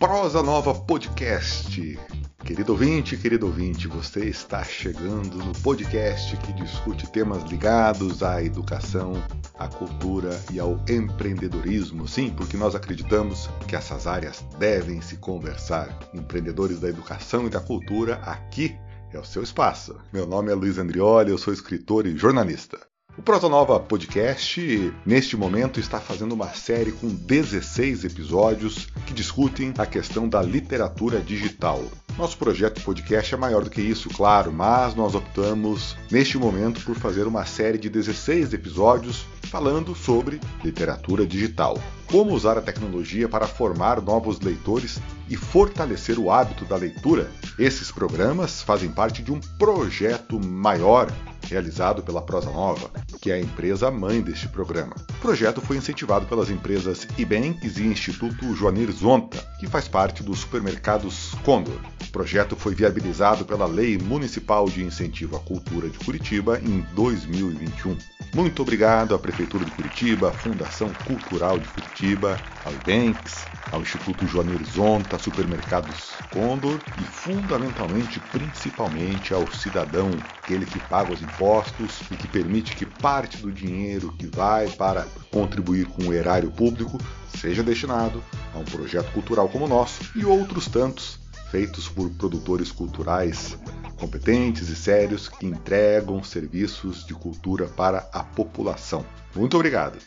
Prosa Nova Podcast. Querido ouvinte, querido ouvinte, você está chegando no podcast que discute temas ligados à educação, à cultura e ao empreendedorismo. Sim, porque nós acreditamos que essas áreas devem se conversar. Empreendedores da educação e da cultura, aqui é o seu espaço. Meu nome é Luiz Andrioli, eu sou escritor e jornalista. O Protonova Podcast, neste momento, está fazendo uma série com 16 episódios que discutem a questão da literatura digital. Nosso projeto podcast é maior do que isso, claro, mas nós optamos, neste momento, por fazer uma série de 16 episódios falando sobre literatura digital. Como usar a tecnologia para formar novos leitores e fortalecer o hábito da leitura. Esses programas fazem parte de um projeto maior realizado pela Prosa Nova, que é a empresa mãe deste programa. O projeto foi incentivado pelas empresas Ibanks e Instituto Joanir Zonta, que faz parte dos supermercados Condor. O projeto foi viabilizado pela Lei Municipal de Incentivo à Cultura de Curitiba em 2021. Muito obrigado à Prefeitura de Curitiba, à Fundação Cultural de Curitiba, ao Ibanks, ao Instituto Joanir Zonta, Supermercados Condor e fundamentalmente, principalmente ao cidadão, aquele que paga os impostos e que permite que parte do dinheiro que vai para contribuir com o erário público seja destinado a um projeto cultural como o nosso e outros tantos feitos por produtores culturais competentes e sérios que entregam serviços de cultura para a população. Muito obrigado.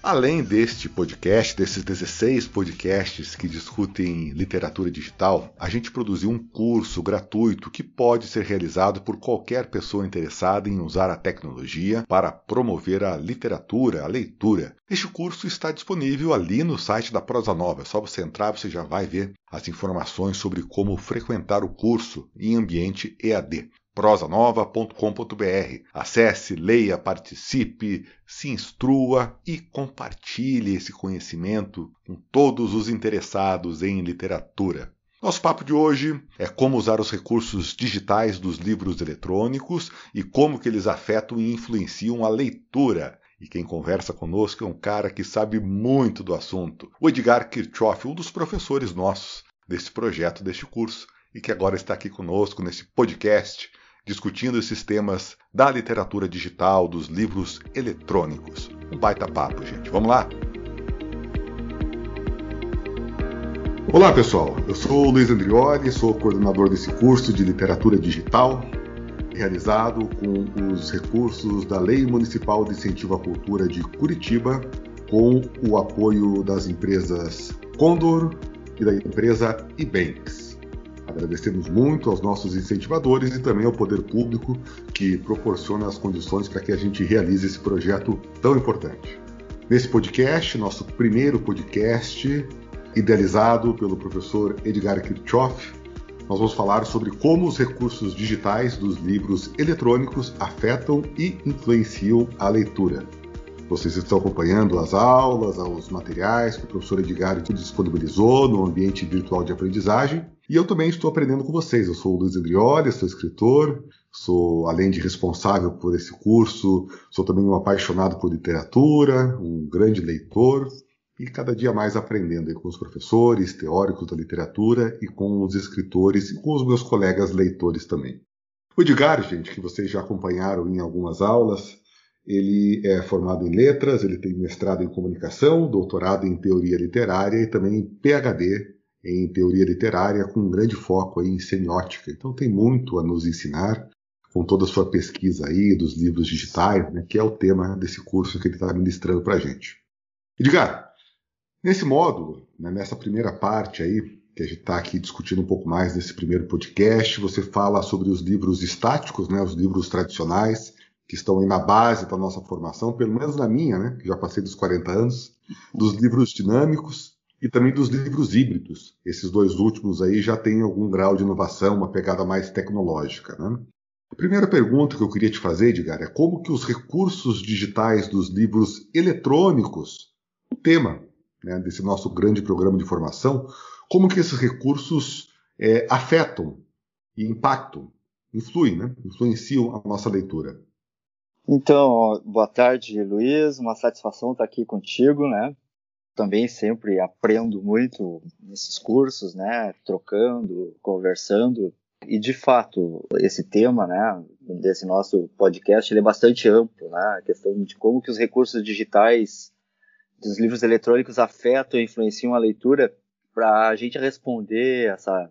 Além deste podcast, desses 16 podcasts que discutem literatura digital, a gente produziu um curso gratuito que pode ser realizado por qualquer pessoa interessada em usar a tecnologia para promover a literatura, a leitura. Este curso está disponível ali no site da Prosa Nova. É só você entrar, você já vai ver as informações sobre como frequentar o curso em ambiente EAD prosanova.com.br. Acesse, leia, participe, se instrua e compartilhe esse conhecimento com todos os interessados em literatura. Nosso papo de hoje é como usar os recursos digitais dos livros eletrônicos e como que eles afetam e influenciam a leitura. E quem conversa conosco é um cara que sabe muito do assunto, o Edgar Kirchhoff, um dos professores nossos desse projeto, deste curso, e que agora está aqui conosco nesse podcast discutindo esses temas da literatura digital, dos livros eletrônicos. Um baita papo, gente. Vamos lá? Olá, pessoal. Eu sou o Luiz Andrioli, sou coordenador desse curso de literatura digital, realizado com os recursos da Lei Municipal de Incentivo à Cultura de Curitiba, com o apoio das empresas Condor e da empresa Ebanks. Agradecemos muito aos nossos incentivadores e também ao poder público que proporciona as condições para que a gente realize esse projeto tão importante. Nesse podcast, nosso primeiro podcast, idealizado pelo professor Edgar Kirchhoff, nós vamos falar sobre como os recursos digitais dos livros eletrônicos afetam e influenciam a leitura. Vocês estão acompanhando as aulas, os materiais que o professor Edgar disponibilizou no ambiente virtual de aprendizagem. E eu também estou aprendendo com vocês. Eu sou o Luiz Andrioli, sou escritor, sou, além de responsável por esse curso, sou também um apaixonado por literatura, um grande leitor e cada dia mais aprendendo com os professores, teóricos da literatura e com os escritores e com os meus colegas leitores também. O Edgar, gente, que vocês já acompanharam em algumas aulas, ele é formado em letras, ele tem mestrado em comunicação, doutorado em teoria literária e também PhD em teoria literária com um grande foco aí em semiótica. Então tem muito a nos ensinar com toda a sua pesquisa aí dos livros digitais, né, que é o tema desse curso que ele está ministrando para a gente. Edgar, nesse módulo, né, nessa primeira parte aí, que a gente está aqui discutindo um pouco mais nesse primeiro podcast, você fala sobre os livros estáticos, né, os livros tradicionais, que estão aí na base da nossa formação, pelo menos na minha, né, que já passei dos 40 anos, dos livros dinâmicos e também dos livros híbridos. Esses dois últimos aí já têm algum grau de inovação, uma pegada mais tecnológica. Né? A primeira pergunta que eu queria te fazer, Edgar, é como que os recursos digitais dos livros eletrônicos, o tema né, desse nosso grande programa de formação, como que esses recursos é, afetam e impactam, influem, né, influenciam a nossa leitura? Então, boa tarde, Luiz. Uma satisfação estar aqui contigo, né? também sempre aprendo muito nesses cursos, né? Trocando, conversando. E de fato, esse tema, né, desse nosso podcast, ele é bastante amplo, né? A questão de como que os recursos digitais dos livros eletrônicos afetam e influenciam a leitura. Para a gente responder essa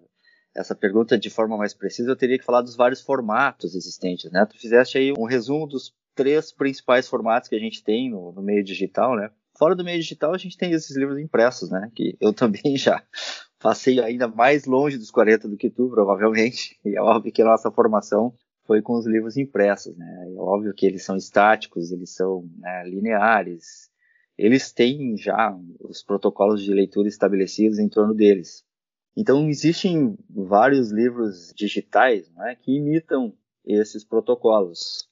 essa pergunta de forma mais precisa, eu teria que falar dos vários formatos existentes, né? Tu fizeste aí um resumo dos três principais formatos que a gente tem no, no meio digital, né? Fora do meio digital, a gente tem esses livros impressos, né? Que eu também já passei ainda mais longe dos 40 do que tu, provavelmente. E é óbvio que a nossa formação foi com os livros impressos, né? É óbvio que eles são estáticos, eles são né, lineares, eles têm já os protocolos de leitura estabelecidos em torno deles. Então, existem vários livros digitais né, que imitam esses protocolos.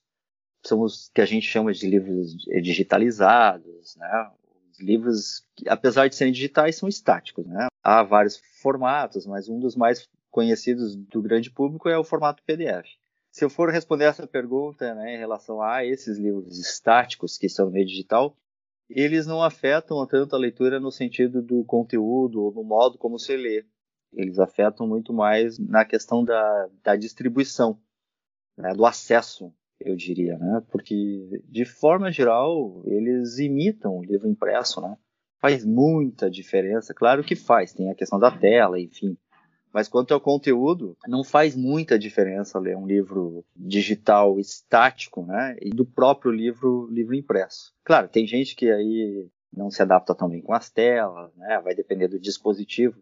São os que a gente chama de livros digitalizados, né? Os livros, que, apesar de serem digitais, são estáticos, né? Há vários formatos, mas um dos mais conhecidos do grande público é o formato PDF. Se eu for responder essa pergunta né, em relação a esses livros estáticos que são no meio digital, eles não afetam tanto a leitura no sentido do conteúdo ou no modo como se lê eles afetam muito mais na questão da, da distribuição, né, do acesso, eu diria, né? Porque de forma geral eles imitam o livro impresso, né? Faz muita diferença, claro que faz. Tem a questão da tela, enfim. Mas quanto ao conteúdo, não faz muita diferença ler um livro digital estático, né? E do próprio livro livro impresso. Claro, tem gente que aí não se adapta tão bem com as telas, né? Vai depender do dispositivo.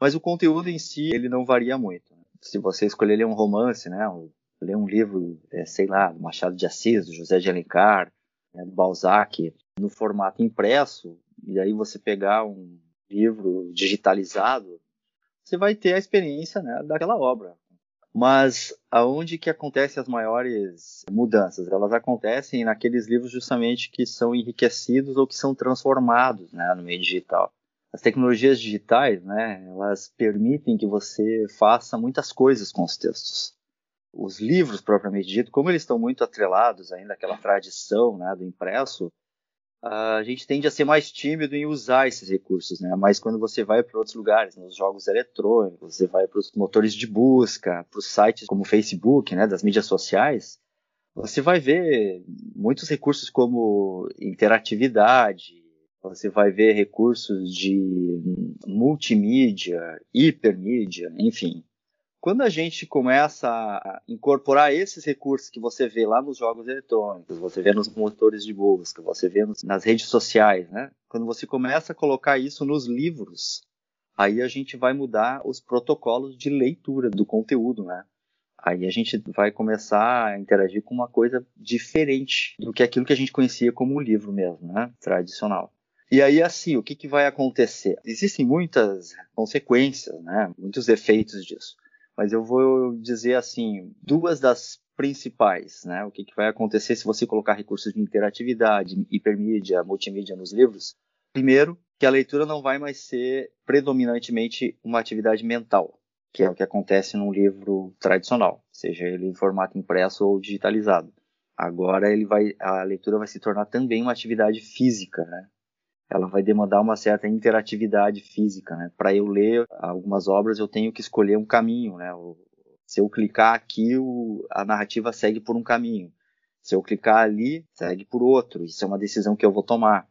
Mas o conteúdo em si, ele não varia muito. Se você escolher ler um romance, né, ler um livro, é, sei lá, do Machado de Assis, do José de Alencar, né, do Balzac, no formato impresso, e aí você pegar um livro digitalizado, você vai ter a experiência né, daquela obra. Mas aonde que acontecem as maiores mudanças? Elas acontecem naqueles livros justamente que são enriquecidos ou que são transformados né, no meio digital as tecnologias digitais, né, elas permitem que você faça muitas coisas com os textos. Os livros, propriamente dito, como eles estão muito atrelados ainda àquela tradição né, do impresso, a gente tende a ser mais tímido em usar esses recursos, né? Mas quando você vai para outros lugares, nos jogos eletrônicos, você vai para os motores de busca, para os sites como o Facebook, né, das mídias sociais, você vai ver muitos recursos como interatividade, você vai ver recursos de multimídia, hipermídia, enfim. Quando a gente começa a incorporar esses recursos que você vê lá nos jogos eletrônicos, você vê nos motores de busca, você vê nas redes sociais, né? Quando você começa a colocar isso nos livros, aí a gente vai mudar os protocolos de leitura do conteúdo, né? Aí a gente vai começar a interagir com uma coisa diferente do que aquilo que a gente conhecia como o livro mesmo, né? Tradicional. E aí, assim, o que, que vai acontecer? Existem muitas consequências, né? muitos efeitos disso. Mas eu vou dizer, assim, duas das principais, né? O que, que vai acontecer se você colocar recursos de interatividade, hipermídia, multimídia nos livros? Primeiro, que a leitura não vai mais ser predominantemente uma atividade mental, que é o que acontece num livro tradicional, seja ele em formato impresso ou digitalizado. Agora ele vai, a leitura vai se tornar também uma atividade física, né? Ela vai demandar uma certa interatividade física, né? Para eu ler algumas obras, eu tenho que escolher um caminho, né? Se eu clicar aqui, a narrativa segue por um caminho. Se eu clicar ali, segue por outro. Isso é uma decisão que eu vou tomar.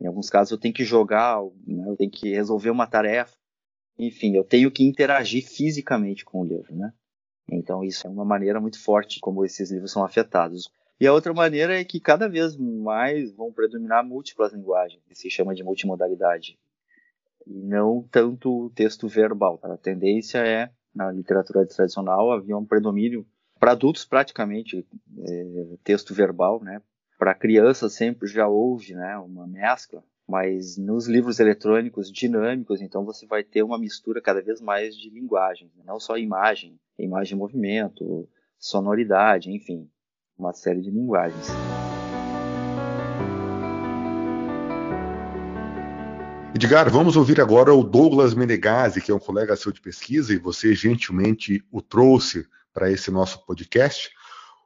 Em alguns casos, eu tenho que jogar, né? eu tenho que resolver uma tarefa. Enfim, eu tenho que interagir fisicamente com o livro, né? Então, isso é uma maneira muito forte como esses livros são afetados. E a outra maneira é que cada vez mais vão predominar múltiplas linguagens, que se chama de multimodalidade. E não tanto o texto verbal. A tendência é, na literatura tradicional, havia um predomínio, para adultos praticamente, é, texto verbal, né? Para crianças sempre já houve né, uma mescla, mas nos livros eletrônicos dinâmicos, então você vai ter uma mistura cada vez mais de linguagens, não só imagem, imagem movimento, sonoridade, enfim uma série de linguagens. Edgar, vamos ouvir agora o Douglas Menegazzi, que é um colega seu de pesquisa e você gentilmente o trouxe para esse nosso podcast.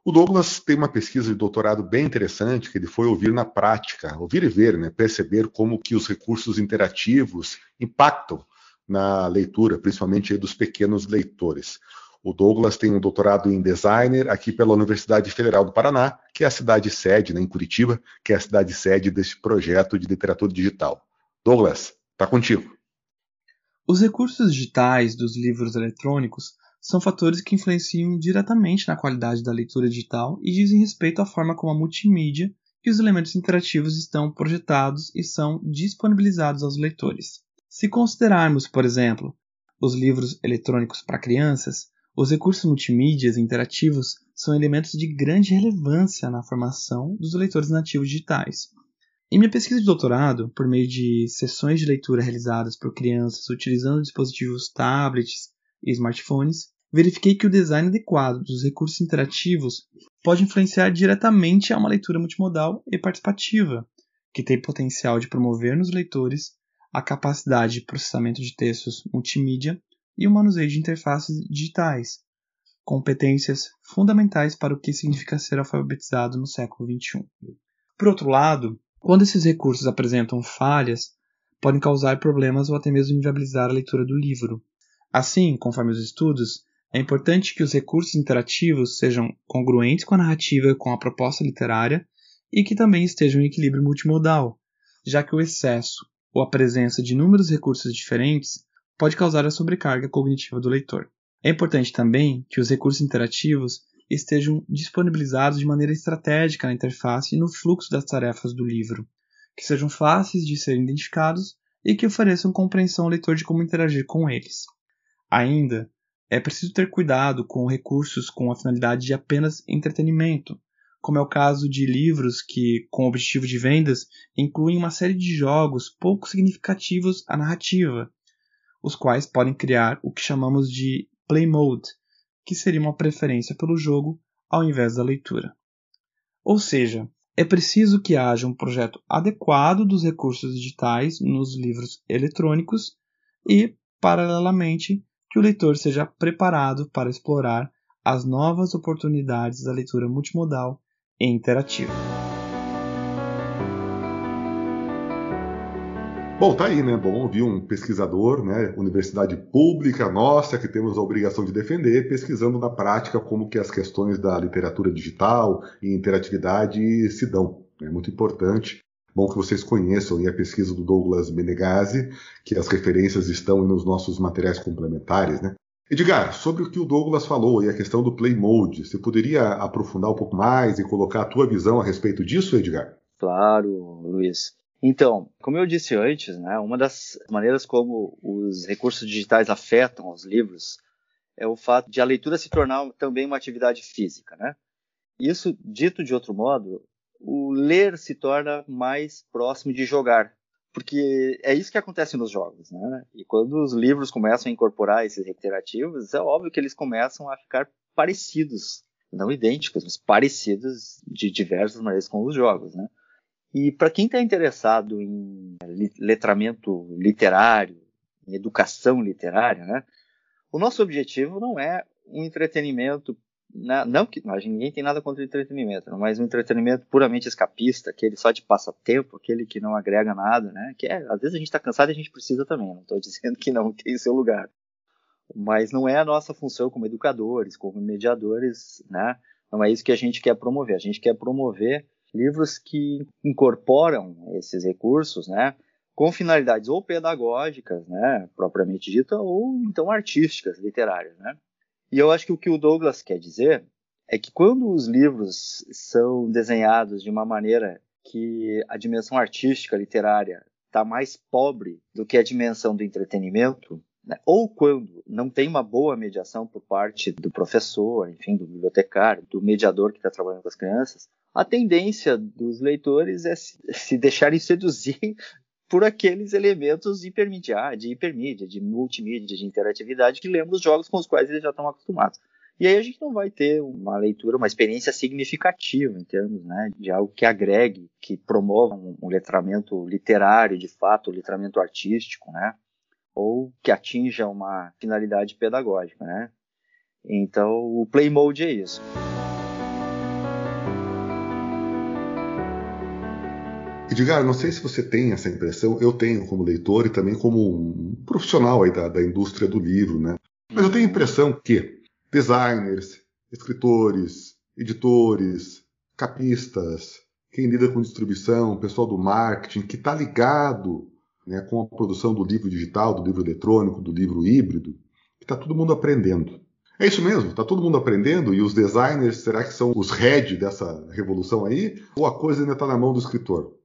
O Douglas tem uma pesquisa de doutorado bem interessante que ele foi ouvir na prática, ouvir e ver, né, perceber como que os recursos interativos impactam na leitura, principalmente dos pequenos leitores. O Douglas tem um doutorado em designer aqui pela Universidade Federal do Paraná, que é a cidade sede, né, em Curitiba, que é a cidade sede desse projeto de literatura digital. Douglas, está contigo. Os recursos digitais dos livros eletrônicos são fatores que influenciam diretamente na qualidade da leitura digital e dizem respeito à forma como a multimídia e os elementos interativos estão projetados e são disponibilizados aos leitores. Se considerarmos, por exemplo, os livros eletrônicos para crianças, os recursos multimídias interativos são elementos de grande relevância na formação dos leitores nativos digitais. Em minha pesquisa de doutorado, por meio de sessões de leitura realizadas por crianças utilizando dispositivos tablets e smartphones, verifiquei que o design adequado dos recursos interativos pode influenciar diretamente a uma leitura multimodal e participativa, que tem potencial de promover nos leitores a capacidade de processamento de textos multimídia e o manuseio de interfaces digitais, competências fundamentais para o que significa ser alfabetizado no século XXI. Por outro lado, quando esses recursos apresentam falhas, podem causar problemas ou até mesmo inviabilizar a leitura do livro. Assim, conforme os estudos, é importante que os recursos interativos sejam congruentes com a narrativa e com a proposta literária e que também estejam em equilíbrio multimodal, já que o excesso ou a presença de inúmeros recursos diferentes pode causar a sobrecarga cognitiva do leitor. É importante também que os recursos interativos estejam disponibilizados de maneira estratégica na interface e no fluxo das tarefas do livro, que sejam fáceis de serem identificados e que ofereçam compreensão ao leitor de como interagir com eles. Ainda, é preciso ter cuidado com recursos com a finalidade de apenas entretenimento, como é o caso de livros que, com objetivo de vendas, incluem uma série de jogos pouco significativos à narrativa, os quais podem criar o que chamamos de play mode, que seria uma preferência pelo jogo ao invés da leitura. Ou seja, é preciso que haja um projeto adequado dos recursos digitais nos livros eletrônicos e, paralelamente, que o leitor seja preparado para explorar as novas oportunidades da leitura multimodal e interativa. Bom, tá aí, né? Bom ouvir um pesquisador, né? Universidade pública nossa, que temos a obrigação de defender, pesquisando na prática como que as questões da literatura digital e interatividade se dão. É muito importante Bom que vocês conheçam a pesquisa do Douglas Menegazzi, que as referências estão nos nossos materiais complementares, né? Edgar, sobre o que o Douglas falou e a questão do play mode, você poderia aprofundar um pouco mais e colocar a tua visão a respeito disso, Edgar? Claro, Luiz. Então, como eu disse antes, né, uma das maneiras como os recursos digitais afetam os livros é o fato de a leitura se tornar também uma atividade física, né? Isso, dito de outro modo, o ler se torna mais próximo de jogar. Porque é isso que acontece nos jogos, né? E quando os livros começam a incorporar esses reiterativos, é óbvio que eles começam a ficar parecidos, não idênticos, mas parecidos de diversas maneiras com os jogos, né? E para quem está interessado em letramento literário, em educação literária, né? O nosso objetivo não é um entretenimento na, não que ninguém tem nada contra entretenimento, mas um entretenimento puramente escapista, aquele só de passatempo, aquele que não agrega nada, né? Que é, às vezes a gente está cansado e a gente precisa também. Não estou dizendo que não tem seu lugar, mas não é a nossa função como educadores, como mediadores, né? Não é isso que a gente quer promover. A gente quer promover livros que incorporam esses recursos, né? Com finalidades ou pedagógicas, né, propriamente dita, ou então artísticas, literárias, né? E eu acho que o que o Douglas quer dizer é que quando os livros são desenhados de uma maneira que a dimensão artística, literária, está mais pobre do que a dimensão do entretenimento, né? ou quando não tem uma boa mediação por parte do professor, enfim, do bibliotecário, do mediador que está trabalhando com as crianças, a tendência dos leitores é se deixarem seduzir por aqueles elementos de hipermídia, de hipermídia, de multimídia, de interatividade que lemos os jogos com os quais eles já estão acostumados. E aí a gente não vai ter uma leitura, uma experiência significativa em termos né, de algo que agregue, que promova um, um letramento literário, de fato, um letramento artístico, né? Ou que atinja uma finalidade pedagógica, né? Então, o Play Mode é isso. Edgar, não sei se você tem essa impressão, eu tenho como leitor e também como um profissional aí da, da indústria do livro, né? Mas eu tenho a impressão que designers, escritores, editores, capistas, quem lida com distribuição, pessoal do marketing, que está ligado né, com a produção do livro digital, do livro eletrônico, do livro híbrido, está todo mundo aprendendo. É isso mesmo, está todo mundo aprendendo e os designers, será que são os head dessa revolução aí? Ou a coisa ainda está na mão do escritor?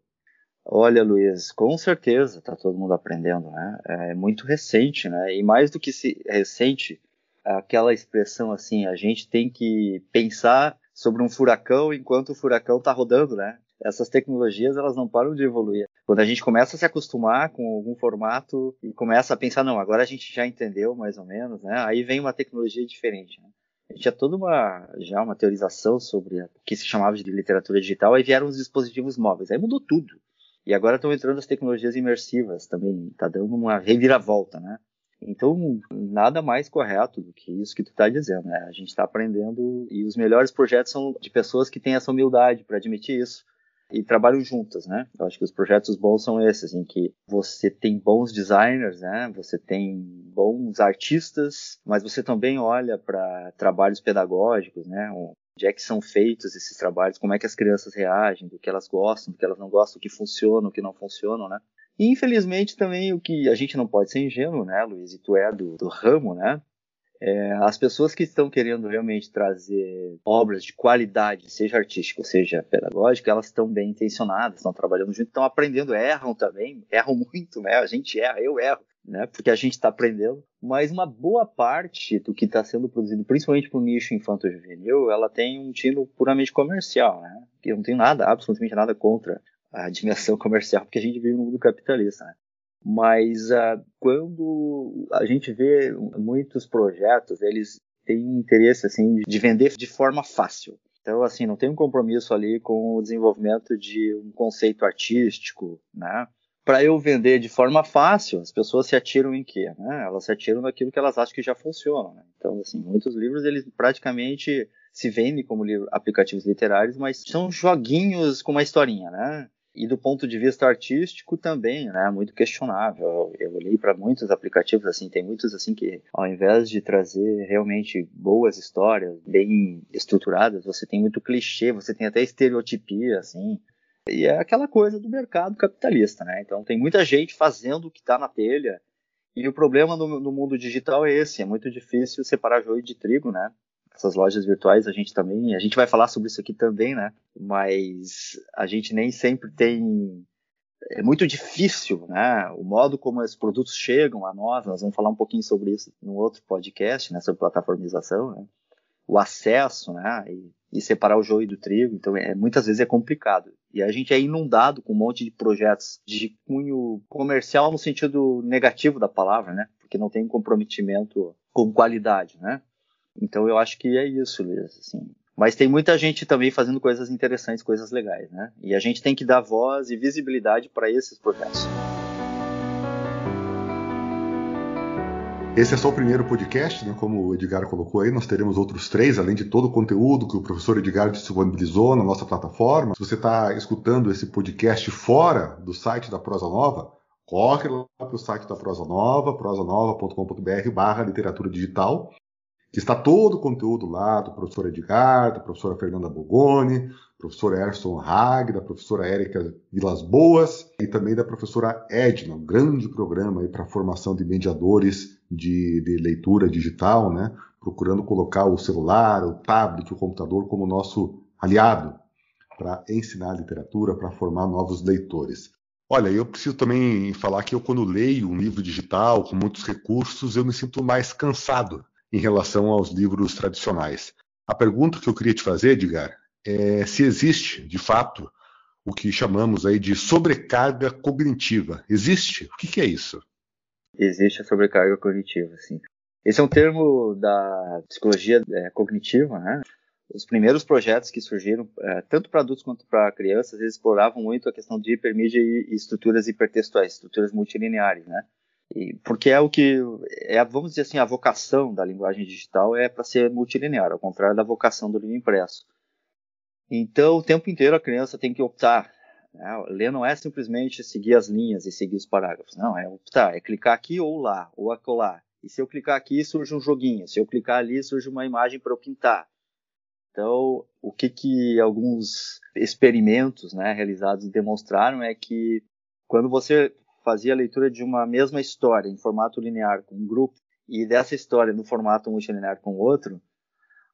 Olha, Luiz, com certeza está todo mundo aprendendo, né? É muito recente, né? E mais do que se, recente, aquela expressão assim, a gente tem que pensar sobre um furacão enquanto o furacão está rodando, né? Essas tecnologias elas não param de evoluir. Quando a gente começa a se acostumar com algum formato e começa a pensar, não, agora a gente já entendeu mais ou menos, né? Aí vem uma tecnologia diferente. Né? A gente tinha toda uma já uma teorização sobre o que se chamava de literatura digital, aí vieram os dispositivos móveis, aí mudou tudo. E agora estão entrando as tecnologias imersivas também, está dando uma reviravolta, né? Então, nada mais correto do que isso que tu está dizendo, né? A gente está aprendendo e os melhores projetos são de pessoas que têm essa humildade para admitir isso e trabalham juntas, né? Eu acho que os projetos bons são esses, em que você tem bons designers, né? Você tem bons artistas, mas você também olha para trabalhos pedagógicos, né? Onde é que são feitos esses trabalhos, como é que as crianças reagem, do que elas gostam, do que elas não gostam, o que funciona, o que não funciona, né? E infelizmente também o que a gente não pode ser ingênuo, né, Luiz? E tu é do, do ramo, né? É, as pessoas que estão querendo realmente trazer obras de qualidade, seja artística, seja pedagógica, elas estão bem intencionadas, estão trabalhando junto, estão aprendendo, erram também, erram muito, né? A gente erra, eu erro, né? Porque a gente está aprendendo. Mas uma boa parte do que está sendo produzido, principalmente para o nicho infanto-juvenil, ela tem um tino puramente comercial, né? Eu não tenho nada, absolutamente nada contra a dimensão comercial, porque a gente vive no mundo capitalista, né? Mas uh, quando a gente vê muitos projetos, eles têm interesse assim de vender de forma fácil. Então, assim, não tem um compromisso ali com o desenvolvimento de um conceito artístico, né? Para eu vender de forma fácil, as pessoas se atiram em quê? Né? Elas se atiram naquilo que elas acham que já funciona. Né? Então, assim, muitos livros eles praticamente se vendem como livro, aplicativos literários, mas são joguinhos com uma historinha, né? E do ponto de vista artístico também, né, muito questionável. Eu olhei para muitos aplicativos assim, tem muitos assim que ao invés de trazer realmente boas histórias, bem estruturadas, você tem muito clichê, você tem até estereotipia assim. E é aquela coisa do mercado capitalista, né? Então tem muita gente fazendo o que está na telha. E o problema no, no mundo digital é esse, é muito difícil separar joio de trigo, né? essas lojas virtuais a gente também, a gente vai falar sobre isso aqui também, né? Mas a gente nem sempre tem é muito difícil, né? O modo como esses produtos chegam a nós, nós vamos falar um pouquinho sobre isso no outro podcast, né? Sobre plataformização, né? O acesso, né? E, e separar o joio do trigo, então é, muitas vezes é complicado. E a gente é inundado com um monte de projetos de cunho comercial no sentido negativo da palavra, né? Porque não tem um comprometimento com qualidade, né? Então eu acho que é isso, Luiz. Assim. Mas tem muita gente também fazendo coisas interessantes, coisas legais, né? E a gente tem que dar voz e visibilidade para esses projetos. Esse é só o primeiro podcast, né? como o Edgar colocou aí, nós teremos outros três, além de todo o conteúdo que o professor Edgar disponibilizou na nossa plataforma. Se você está escutando esse podcast fora do site da Prosa Nova, corre lá para o site da Prosa Nova, prosanova.com.br barra literatura digital que está todo o conteúdo lá do professor Edgar, da professora Fernanda Bogoni, professor Erson Hag, da professora Érica Vilas Boas e também da professora Edna, um grande programa para a formação de mediadores de, de, leitura digital, né? procurando colocar o celular, o tablet, o computador como nosso aliado para ensinar literatura, para formar novos leitores. Olha, eu preciso também falar que eu, quando leio um livro digital com muitos recursos, eu me sinto mais cansado em relação aos livros tradicionais. A pergunta que eu queria te fazer, Edgar, é se existe, de fato, o que chamamos aí de sobrecarga cognitiva. Existe? O que, que é isso? Existe a sobrecarga cognitiva, sim. Esse é um termo da psicologia é, cognitiva, né? Os primeiros projetos que surgiram, é, tanto para adultos quanto para crianças, eles exploravam muito a questão de hipermídia e estruturas hipertextuais, estruturas multilineares, né? E, porque é o que é, vamos dizer assim, a vocação da linguagem digital é para ser multilinear, ao contrário da vocação do livro impresso. Então, o tempo inteiro a criança tem que optar Né? Ler não é simplesmente seguir as linhas e seguir os parágrafos. Não, é optar, é clicar aqui ou lá, ou acolá. E se eu clicar aqui, surge um joguinho. Se eu clicar ali, surge uma imagem para eu pintar. Então, o que, que alguns experimentos né, realizados demonstraram é que quando você fazia a leitura de uma mesma história em formato linear com um grupo e dessa história no formato multilinear com outro,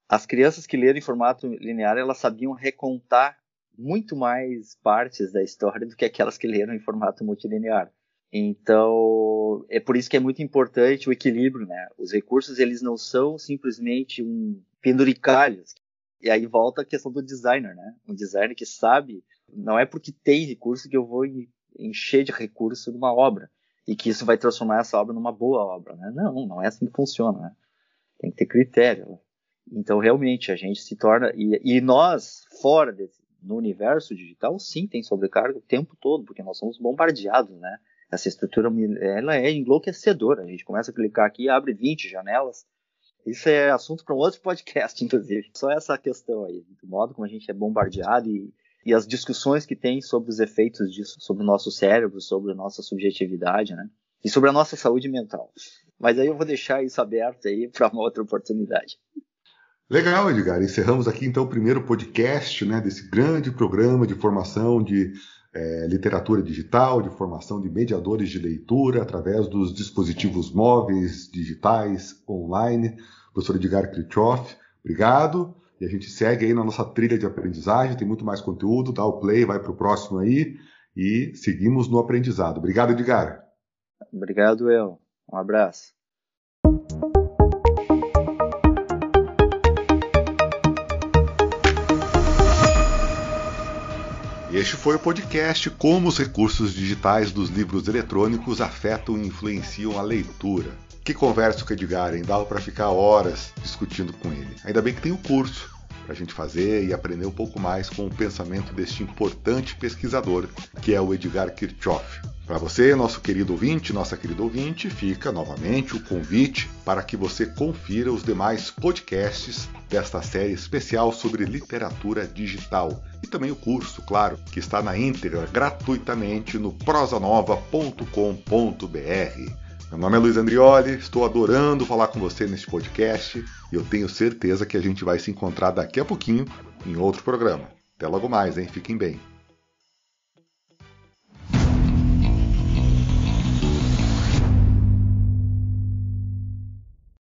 as crianças que leram em formato linear elas sabiam recontar muito mais partes da história do que aquelas que leram em formato multilinear. Então, é por isso que é muito importante o equilíbrio, né? Os recursos, eles não são simplesmente um penduricalhos. E aí volta a questão do designer, né? Um designer que sabe, não é porque tem recurso que eu vou encher de recurso numa obra e que isso vai transformar essa obra numa boa obra, né? Não, não é assim que funciona, né? Tem que ter critério. Então, realmente, a gente se torna... E, e nós, fora desse, no universo digital, sim, tem sobrecarga o tempo todo, porque nós somos bombardeados, né? Essa estrutura ela é enlouquecedora. A gente começa a clicar aqui, abre 20 janelas. Isso é assunto para um outro podcast, inclusive. Só essa questão aí, do modo como a gente é bombardeado e, e as discussões que tem sobre os efeitos disso, sobre o nosso cérebro, sobre a nossa subjetividade, né? E sobre a nossa saúde mental. Mas aí eu vou deixar isso aberto aí para uma outra oportunidade. Legal, Edgar. Encerramos aqui então o primeiro podcast né, desse grande programa de formação de é, literatura digital, de formação de mediadores de leitura através dos dispositivos móveis, digitais, online. Professor Edgar Kritoff, obrigado. E a gente segue aí na nossa trilha de aprendizagem, tem muito mais conteúdo, dá o play, vai para o próximo aí e seguimos no aprendizado. Obrigado, Edgar. Obrigado, eu. Um abraço. Este foi o podcast Como os recursos digitais dos livros eletrônicos afetam e influenciam a leitura. Que conversa com o Edgar, hein? Dava para ficar horas discutindo com ele. Ainda bem que tem o curso para a gente fazer e aprender um pouco mais com o pensamento deste importante pesquisador, que é o Edgar Kirchhoff. Para você, nosso querido ouvinte, nossa querida ouvinte, fica novamente o convite para que você confira os demais podcasts desta série especial sobre literatura digital e também o curso, claro, que está na íntegra gratuitamente no prosanova.com.br. Meu nome é Luiz Andrioli, estou adorando falar com você neste podcast e eu tenho certeza que a gente vai se encontrar daqui a pouquinho em outro programa. Até logo mais, hein? Fiquem bem.